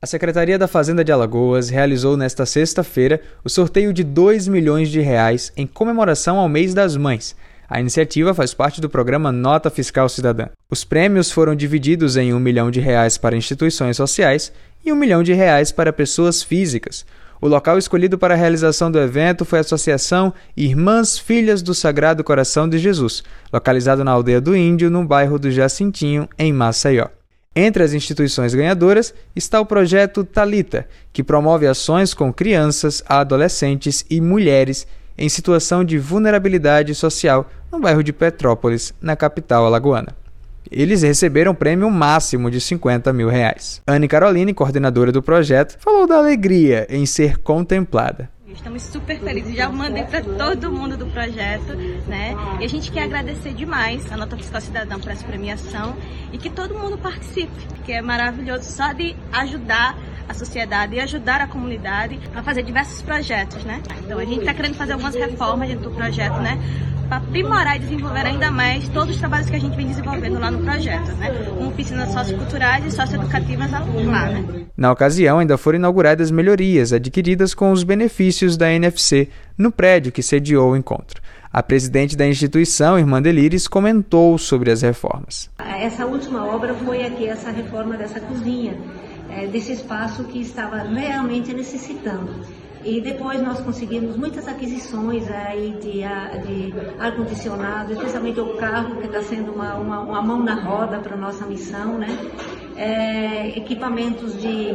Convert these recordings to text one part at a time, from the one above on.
A Secretaria da Fazenda de Alagoas realizou nesta sexta-feira o sorteio de 2 milhões de reais em comemoração ao mês das mães. A iniciativa faz parte do programa Nota Fiscal Cidadã. Os prêmios foram divididos em um milhão de reais para instituições sociais e um milhão de reais para pessoas físicas. O local escolhido para a realização do evento foi a Associação Irmãs Filhas do Sagrado Coração de Jesus, localizado na Aldeia do Índio, no bairro do Jacintinho, em Maceió. Entre as instituições ganhadoras está o projeto Talita, que promove ações com crianças, adolescentes e mulheres em situação de vulnerabilidade social no bairro de Petrópolis, na capital alagoana. Eles receberam prêmio máximo de 50 mil reais. Anne Caroline, coordenadora do projeto, falou da alegria em ser contemplada. Estamos super felizes, já mandei para todo mundo do projeto, né? E a gente quer agradecer demais a Nota Fiscal Cidadã por essa premiação e que todo mundo participe, que é maravilhoso só de ajudar a sociedade e ajudar a comunidade a fazer diversos projetos, né? Então a gente está querendo fazer algumas reformas dentro do projeto, né? Para aprimorar e desenvolver ainda mais todos os trabalhos que a gente vem desenvolvendo lá no projeto, né? Com oficinas socioculturais e socioeducativas lá, né? Na ocasião, ainda foram inauguradas melhorias adquiridas com os benefícios da NFC no prédio que sediou o encontro. A presidente da instituição, Irmã Delires, comentou sobre as reformas. Essa última obra foi aqui, essa reforma dessa cozinha, é, desse espaço que estava realmente necessitando. E depois nós conseguimos muitas aquisições aí de, de ar-condicionado, especialmente o carro, que está sendo uma, uma, uma, mão na roda para a nossa missão, né? É, equipamentos de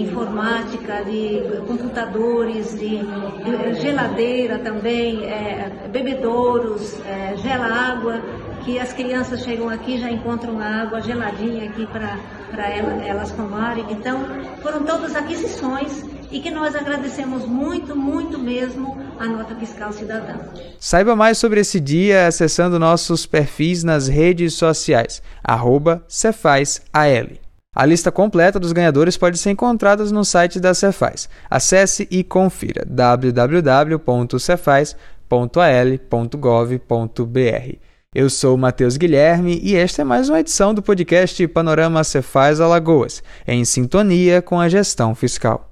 informática, de computadores, de, de geladeira também, é, bebedouros, é, gela-água, que as crianças chegam aqui já encontram a água geladinha aqui para elas, elas tomarem. Então, foram todas aquisições e que nós agradecemos muito, muito mesmo a nota fiscal cidadã. Saiba mais sobre esse dia acessando nossos perfis nas redes sociais, arroba Cefazal. A lista completa dos ganhadores pode ser encontrada no site da Cefaz. Acesse e confira www.cefaz.al.gov.br. Eu sou Matheus Guilherme e esta é mais uma edição do podcast Panorama Cefaz Alagoas, em sintonia com a gestão fiscal.